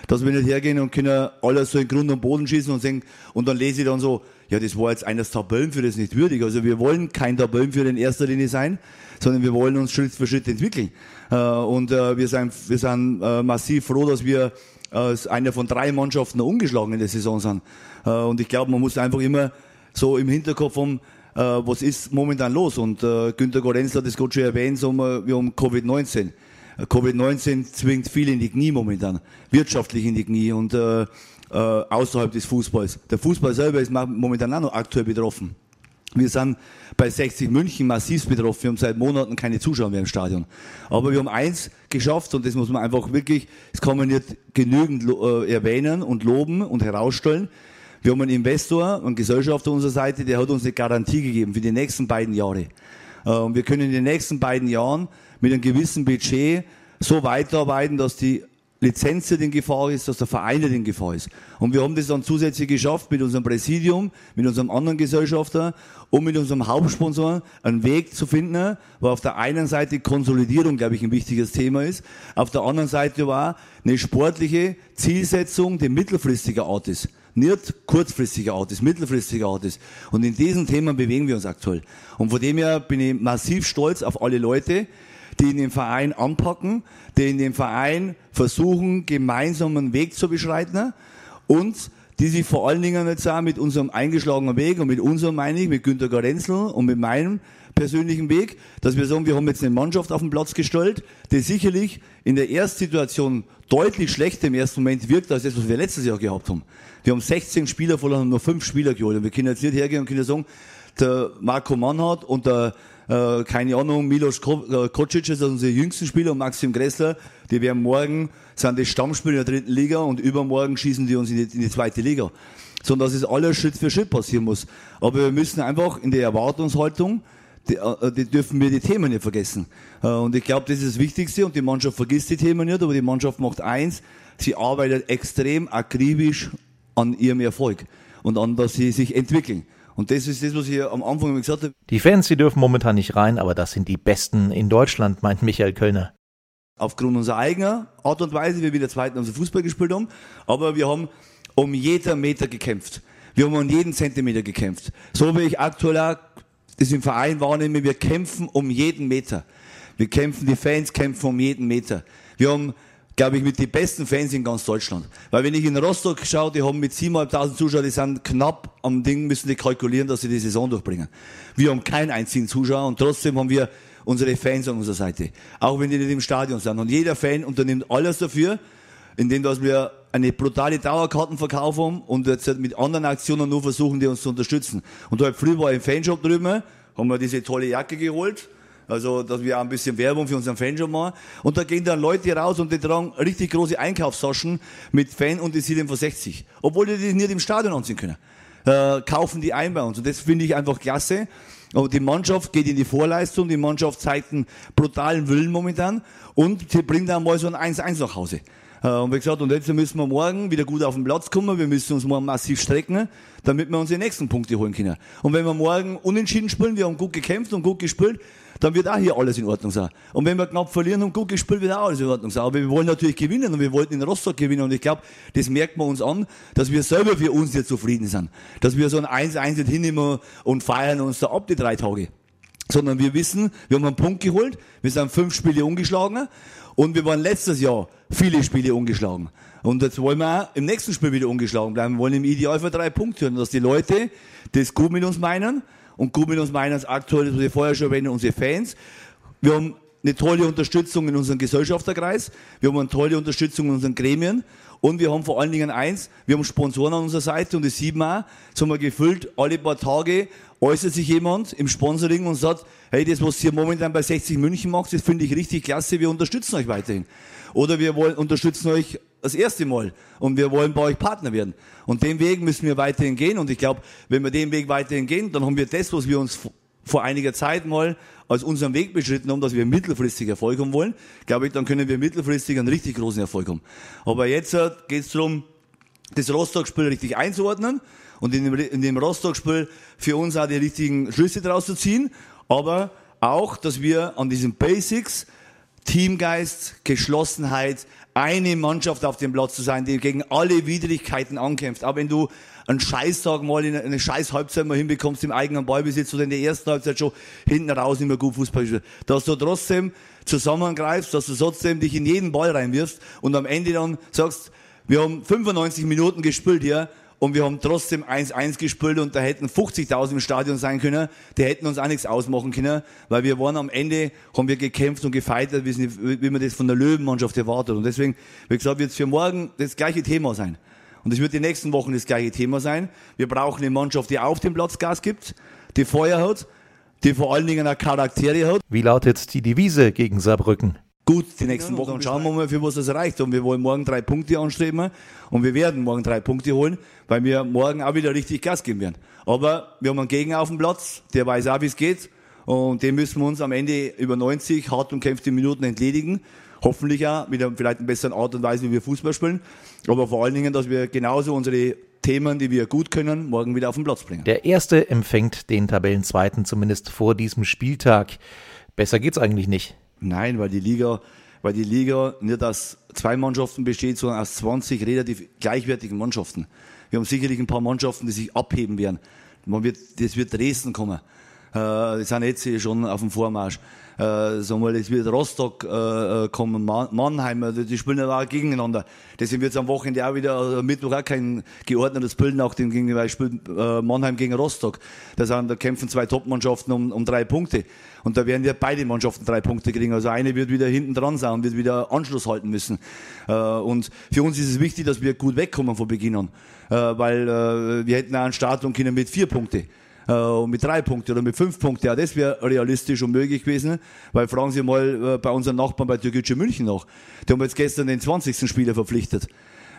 dass wir nicht hergehen und können alles so in Grund und Boden schießen und sagen, und dann lese ich dann so, ja, das war jetzt eines Tabellenführers nicht würdig. Also wir wollen kein Tabellenführer in erster Linie sein, sondern wir wollen uns Schritt für Schritt entwickeln. Äh, und äh, wir sind, wir sind äh, massiv froh, dass wir als einer von drei Mannschaften ungeschlagen in der Saison sind. Und ich glaube, man muss einfach immer so im Hinterkopf haben, was ist momentan los? Und Günter Gorenz hat das gerade schon erwähnt, so, wir haben Covid-19. Covid-19 zwingt viel in die Knie momentan, wirtschaftlich in die Knie. Und äh, äh, außerhalb des Fußballs. Der Fußball selber ist momentan auch noch aktuell betroffen. Wir sind bei 60 München massiv betroffen. Wir haben seit Monaten keine Zuschauer mehr im Stadion. Aber wir haben eins geschafft und das muss man einfach wirklich, das kann man nicht genügend äh, erwähnen und loben und herausstellen. Wir haben einen Investor, einen Gesellschafter unserer Seite, der hat uns eine Garantie gegeben für die nächsten beiden Jahre. Äh, und wir können in den nächsten beiden Jahren mit einem gewissen Budget so weiterarbeiten, dass die Lizenz in Gefahr ist, dass der Verein in Gefahr ist. Und wir haben das dann zusätzlich geschafft mit unserem Präsidium, mit unserem anderen Gesellschafter und mit unserem Hauptsponsor einen Weg zu finden, wo auf der einen Seite Konsolidierung, glaube ich, ein wichtiges Thema ist, auf der anderen Seite war eine sportliche Zielsetzung, die mittelfristiger Art ist. Nicht kurzfristiger Art ist, mittelfristiger Art ist. Und in diesen Themen bewegen wir uns aktuell. Und von dem her bin ich massiv stolz auf alle Leute, die in dem Verein anpacken, die in dem Verein versuchen, gemeinsam einen Weg zu beschreiten und die sich vor allen Dingen jetzt auch mit unserem eingeschlagenen Weg und mit unserem meine ich, mit Günter Garenzel und mit meinem persönlichen Weg, dass wir sagen, wir haben jetzt eine Mannschaft auf den Platz gestellt, die sicherlich in der Erstsituation deutlich schlechter im ersten Moment wirkt, als das, was wir letztes Jahr gehabt haben. Wir haben 16 Spieler verloren und nur 5 Spieler geholt. Und wir können jetzt nicht hergehen und können sagen, der Marco Mannhardt und der äh, keine Ahnung, Milos äh, Kocic ist unser jüngsten Spieler und Maxim Gressler, die werden morgen, sind die Stammspieler in der dritten Liga und übermorgen schießen die uns in die, in die zweite Liga. Sondern dass es alles Schritt für Schritt passieren muss. Aber wir müssen einfach in der Erwartungshaltung, die, äh, die dürfen wir die Themen nicht vergessen. Äh, und ich glaube, das ist das Wichtigste und die Mannschaft vergisst die Themen nicht, aber die Mannschaft macht eins, sie arbeitet extrem akribisch an ihrem Erfolg und an, dass sie sich entwickeln. Und das ist das, was ich am Anfang gesagt habe. Die Fans, die dürfen momentan nicht rein, aber das sind die Besten in Deutschland, meint Michael Kölner. Aufgrund unserer eigenen Art und Weise, wie wir wieder zweiten unser Fußball gespielt haben. Aber wir haben um jeden Meter gekämpft. Wir haben um jeden Zentimeter gekämpft. So wie ich aktuell auch das im Verein wahrnehme, wir kämpfen um jeden Meter. Wir kämpfen, die Fans kämpfen um jeden Meter. Wir haben glaube ich, mit den besten Fans in ganz Deutschland. Weil wenn ich in Rostock schaue, die haben mit 7.500 Zuschauern, die sind knapp am Ding, müssen die kalkulieren, dass sie die Saison durchbringen. Wir haben keinen einzigen Zuschauer und trotzdem haben wir unsere Fans an unserer Seite. Auch wenn die nicht im Stadion sind. Und jeder Fan unternimmt alles dafür, indem dass wir eine brutale Dauerkartenverkauf haben und jetzt mit anderen Aktionen nur versuchen, die uns zu unterstützen. Und heute früh war ich im Fanshop drüben, haben wir diese tolle Jacke geholt also, dass wir auch ein bisschen Werbung für unseren Fanshop machen. Und da gehen dann Leute raus und die tragen richtig große Einkaufstaschen mit Fan und die sind von 60. Obwohl die die nicht im Stadion anziehen können. Äh, kaufen die ein bei uns. Und das finde ich einfach klasse. Aber die Mannschaft geht in die Vorleistung, die Mannschaft zeigt einen brutalen Willen momentan und sie bringt dann mal so ein 1-1 nach Hause. Äh, und wie gesagt, und jetzt müssen wir morgen wieder gut auf den Platz kommen. Wir müssen uns morgen massiv strecken, damit wir unsere nächsten Punkte holen können. Und wenn wir morgen unentschieden spielen, wir haben gut gekämpft und gut gespielt, dann wird auch hier alles in Ordnung sein. Und wenn wir knapp verlieren und gut gespielt, wird auch alles in Ordnung sein. Aber wir wollen natürlich gewinnen und wir wollten in Rostock gewinnen. Und ich glaube, das merkt man uns an, dass wir selber für uns jetzt zufrieden sind. Dass wir so ein 1-1 nicht hinnehmen und feiern uns da ab die drei Tage. Sondern wir wissen, wir haben einen Punkt geholt, wir sind fünf Spiele ungeschlagen und wir waren letztes Jahr viele Spiele ungeschlagen. Und jetzt wollen wir auch im nächsten Spiel wieder ungeschlagen bleiben. Wir wollen im Idealfall drei Punkte hören, dass die Leute das gut mit uns meinen und uns meinen aktuell, das wir vorher schon erwähnt, unsere Fans. Wir haben eine tolle Unterstützung in unserem Gesellschafterkreis. Wir haben eine tolle Unterstützung in unseren Gremien. Und wir haben vor allen Dingen eins, wir haben Sponsoren an unserer Seite und das sieht man auch, jetzt haben wir gefüllt, alle paar Tage äußert sich jemand im Sponsoring und sagt, hey, das, was ihr momentan bei 60 München macht, das finde ich richtig klasse, wir unterstützen euch weiterhin. Oder wir wollen, unterstützen euch das erste Mal und wir wollen bei euch Partner werden. Und den Weg müssen wir weiterhin gehen und ich glaube, wenn wir den Weg weiterhin gehen, dann haben wir das, was wir uns vor einiger Zeit mal als unseren Weg beschritten haben, dass wir mittelfristig Erfolg haben wollen, glaube ich, dann können wir mittelfristig einen richtig großen Erfolg haben. Aber jetzt äh, geht es darum, das Rostock-Spiel richtig einzuordnen und in dem, in dem Rostock-Spiel für uns auch die richtigen Schlüsse daraus zu ziehen, aber auch, dass wir an diesen Basics Teamgeist, Geschlossenheit, eine Mannschaft auf dem Platz zu sein, die gegen alle Widrigkeiten ankämpft. Aber wenn du einen Scheißtag mal in eine scheiß Halbzeit mal hinbekommst im eigenen Ballbesitz oder in der ersten Halbzeit schon hinten raus nicht mehr gut Fußball spielst, dass du trotzdem zusammengreifst, dass du trotzdem dich in jeden Ball reinwirfst und am Ende dann sagst, wir haben 95 Minuten gespielt hier und wir haben trotzdem 1-1 gespielt und da hätten 50.000 im Stadion sein können, die hätten uns auch nichts ausmachen können, weil wir waren am Ende, haben wir gekämpft und gefeitet, wie, man das von der Löwenmannschaft erwartet. Und deswegen, wie gesagt, wird es für morgen das gleiche Thema sein. Und es wird die nächsten Wochen das gleiche Thema sein. Wir brauchen eine Mannschaft, die auf dem Platz Gas gibt, die Feuer hat, die vor allen Dingen auch Charaktere hat. Wie lautet die Devise gegen Saarbrücken? Gut die nächsten ja, Wochen. Schauen wir mal, für was das reicht. Und wir wollen morgen drei Punkte anstreben und wir werden morgen drei Punkte holen, weil wir morgen auch wieder richtig Gas geben werden. Aber wir haben einen Gegner auf dem Platz, der weiß auch, wie es geht. Und den müssen wir uns am Ende über 90 hart umkämpfte Minuten entledigen. Hoffentlich auch mit einer vielleicht einer besseren Art und Weise, wie wir Fußball spielen. Aber vor allen Dingen, dass wir genauso unsere Themen, die wir gut können, morgen wieder auf den Platz bringen. Der erste empfängt den Tabellenzweiten zumindest vor diesem Spieltag. Besser geht's eigentlich nicht. Nein, weil die Liga, weil die Liga nicht aus zwei Mannschaften besteht, sondern aus 20 relativ gleichwertigen Mannschaften. Wir haben sicherlich ein paar Mannschaften, die sich abheben werden. Man wird, das wird Dresden kommen. Äh, die sind jetzt schon auf dem Vormarsch. Äh, sagen wir, es wird Rostock äh, kommen, Mannheim, also die spielen ja auch gegeneinander. Deswegen wird es am Wochenende auch wieder, also Mittwoch auch kein geordnetes Bild nach dem gegen Beispiel äh, Mannheim gegen Rostock. Da, sind, da kämpfen zwei Top-Mannschaften um, um drei Punkte. Und da werden ja beide Mannschaften drei Punkte kriegen. Also eine wird wieder hinten dran sein und wird wieder Anschluss halten müssen. Äh, und für uns ist es wichtig, dass wir gut wegkommen von Beginn an. Äh, weil äh, wir hätten auch einen Start und können mit vier Punkte äh, mit drei Punkten oder mit fünf Punkten. Ja, das wäre realistisch und möglich gewesen, weil fragen Sie mal äh, bei unseren Nachbarn bei Türkische München nach. Die haben jetzt gestern den 20. Spieler verpflichtet.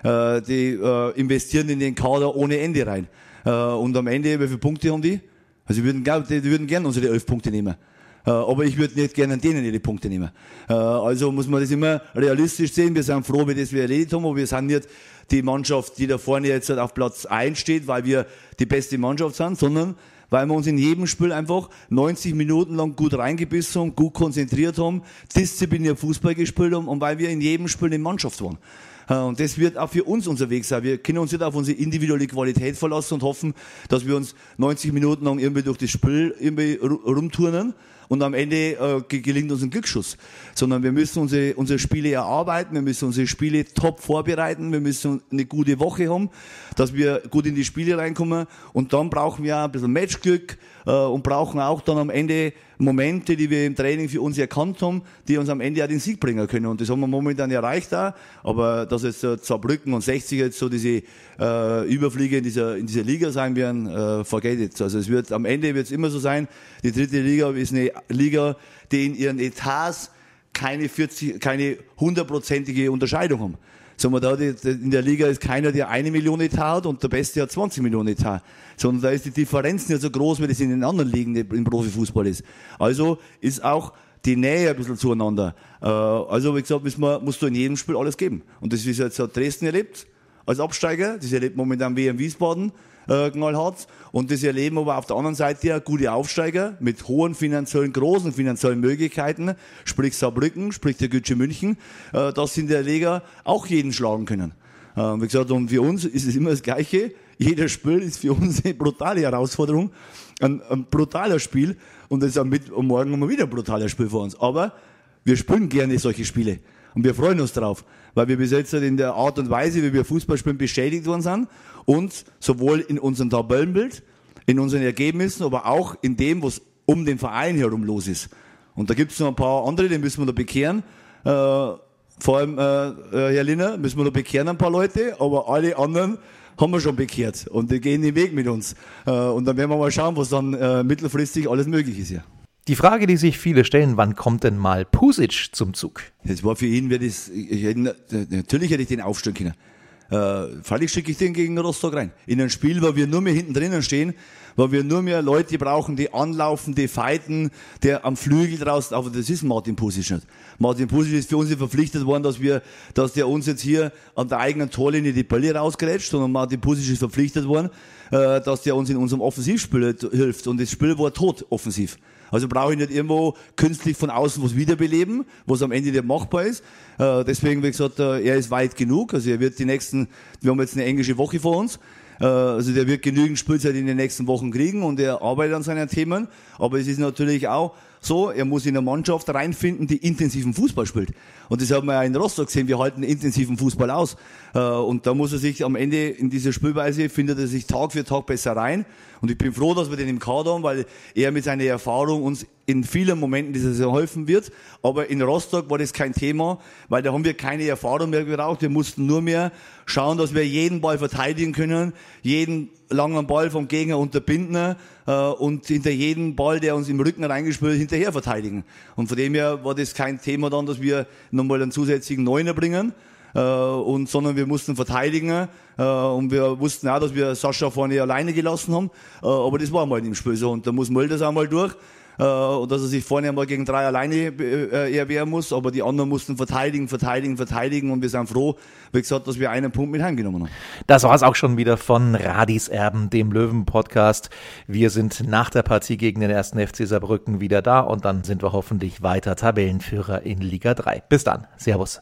Äh, die investieren in den Kader ohne Ende rein. Und am Ende, wie viele Punkte haben die? Also, die würden, die würden gerne unsere elf Punkte nehmen. Aber ich würde nicht gerne denen ihre Punkte nehmen. Also muss man das immer realistisch sehen. Wir sind froh, wie das wir erledigt haben, aber wir sind nicht die Mannschaft, die da vorne jetzt auf Platz 1 steht, weil wir die beste Mannschaft sind, sondern weil wir uns in jedem Spiel einfach 90 Minuten lang gut reingebissen haben, gut konzentriert haben, diszipliniert Fußball gespielt haben und weil wir in jedem Spiel eine Mannschaft waren. Äh, und das wird auch für uns unterwegs sein. Wir können uns nicht auf unsere individuelle Qualität verlassen und hoffen, dass wir uns 90 Minuten lang irgendwie durch das Spiel irgendwie rumturnen und am Ende äh, gelingt uns ein Glücksschuss. Sondern wir müssen unsere, unsere Spiele erarbeiten, wir müssen unsere Spiele top vorbereiten, wir müssen eine gute Woche haben, dass wir gut in die Spiele reinkommen und dann brauchen wir ein bisschen Matchglück äh, und brauchen auch dann am Ende Momente, die wir im Training für uns erkannt haben, die uns am Ende auch den Sieg bringen können. Und das haben wir momentan erreicht da. Aber dass jetzt äh, und 60 jetzt so diese äh, Überfliege in dieser, in dieser Liga sein werden, äh, forget it. Also es wird, am Ende wird es immer so sein, die dritte Liga ist eine Liga, die in ihren Etats keine 40, keine hundertprozentige Unterscheidung haben. Sagen wir da, in der Liga ist keiner, der eine Million Etat hat und der Beste hat 20 Millionen Etat. Sondern da ist die Differenz nicht so groß, wie das in den anderen Ligen im Profifußball ist. Also ist auch die Nähe ein bisschen zueinander. Äh, also, wie gesagt, muss man, musst du in jedem Spiel alles geben. Und das ist jetzt Dresden erlebt, als Absteiger. Das erlebt momentan WM Wiesbaden äh, knallhart. Und das erleben aber auf der anderen Seite ja gute Aufsteiger mit hohen finanziellen, großen finanziellen Möglichkeiten, sprich Saarbrücken, sprich der Gütsche München, äh, dass sie in der Liga auch jeden schlagen können. Äh, wie gesagt, und für uns ist es immer das Gleiche. Jeder Spiel ist für uns eine brutale Herausforderung, ein, ein brutaler Spiel. Und das ist am mit und morgen wir wieder ein brutaler Spiel vor uns. Aber wir spielen gerne solche Spiele. Und wir freuen uns drauf, weil wir bis jetzt in der Art und Weise, wie wir Fußball spielen, bestätigt worden sind und sowohl in unserem Tabellenbild, in unseren Ergebnissen, aber auch in dem, was um den Verein herum los ist. Und da gibt es noch ein paar andere, die müssen wir da bekehren. Äh, vor allem, äh, äh, Herr Linner, müssen wir noch bekehren ein paar Leute, aber alle anderen haben wir schon bekehrt und die gehen den Weg mit uns. Äh, und dann werden wir mal schauen, was dann äh, mittelfristig alles möglich ist hier. Die Frage, die sich viele stellen, wann kommt denn mal Pusic zum Zug? Das war für ihn, wäre das, ich natürlich hätte ich den aufstellen können. Äh, freilich schicke ich den gegen Rostock rein. In ein Spiel, wo wir nur mehr hinten drinnen stehen, wo wir nur mehr Leute brauchen, die anlaufen, die fighten, der am Flügel draußen, aber das ist Martin Pusic nicht. Martin Pusic ist für uns verpflichtet worden, dass wir, dass der uns jetzt hier an der eigenen Torlinie die Bälle rausgrätscht, sondern Martin Pusic ist verpflichtet worden, äh, dass der uns in unserem Offensivspiel hilft. Und das Spiel war tot offensiv. Also brauche ich nicht irgendwo künstlich von außen was wiederbeleben, was am Ende nicht machbar ist. Äh, deswegen, wie gesagt, äh, er ist weit genug. Also er wird die nächsten, wir haben jetzt eine englische Woche vor uns. Äh, also der wird genügend Spielzeit in den nächsten Wochen kriegen und er arbeitet an seinen Themen. Aber es ist natürlich auch so, er muss in eine Mannschaft reinfinden, die intensiven Fußball spielt. Und das haben wir ja in Rostock gesehen, wir halten intensiven Fußball aus. Äh, und da muss er sich am Ende in dieser Spielweise, findet er sich Tag für Tag besser rein. Und ich bin froh, dass wir den im Kader haben, weil er mit seiner Erfahrung uns in vielen Momenten dieser Saison helfen wird. Aber in Rostock war das kein Thema, weil da haben wir keine Erfahrung mehr gebraucht. Wir mussten nur mehr schauen, dass wir jeden Ball verteidigen können, jeden langen Ball vom Gegner unterbinden äh, und hinter jedem Ball, der uns im Rücken reingespielt hinterher verteidigen. Und von dem her war das kein Thema dann, dass wir nochmal einen zusätzlichen Neuner bringen, äh, und, sondern wir mussten verteidigen äh, und wir wussten auch, dass wir Sascha vorne alleine gelassen haben, äh, aber das war mal im Spiel so und da muss Mölders auch mal durch. Äh, und dass er sich vorne einmal gegen drei alleine äh, erwehren muss, aber die anderen mussten verteidigen, verteidigen, verteidigen und wir sind froh, wie gesagt, dass wir einen Punkt mit heimgenommen haben. Das war es auch schon wieder von Radis Erben, dem Löwen-Podcast. Wir sind nach der Partie gegen den ersten FC Saarbrücken wieder da und dann sind wir hoffentlich weiter Tabellenführer in Liga 3. Bis dann. Servus.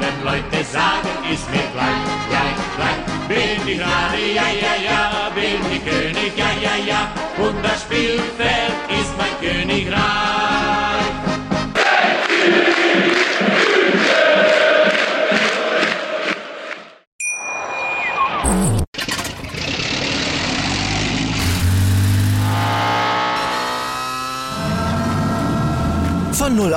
Leute sagen, ist mir gleich, gleich, gleich. Bin ich Radi, ja, ja, ja, bin ich König, ja, ja, ja, und das Spielfeld ist mein Königreich.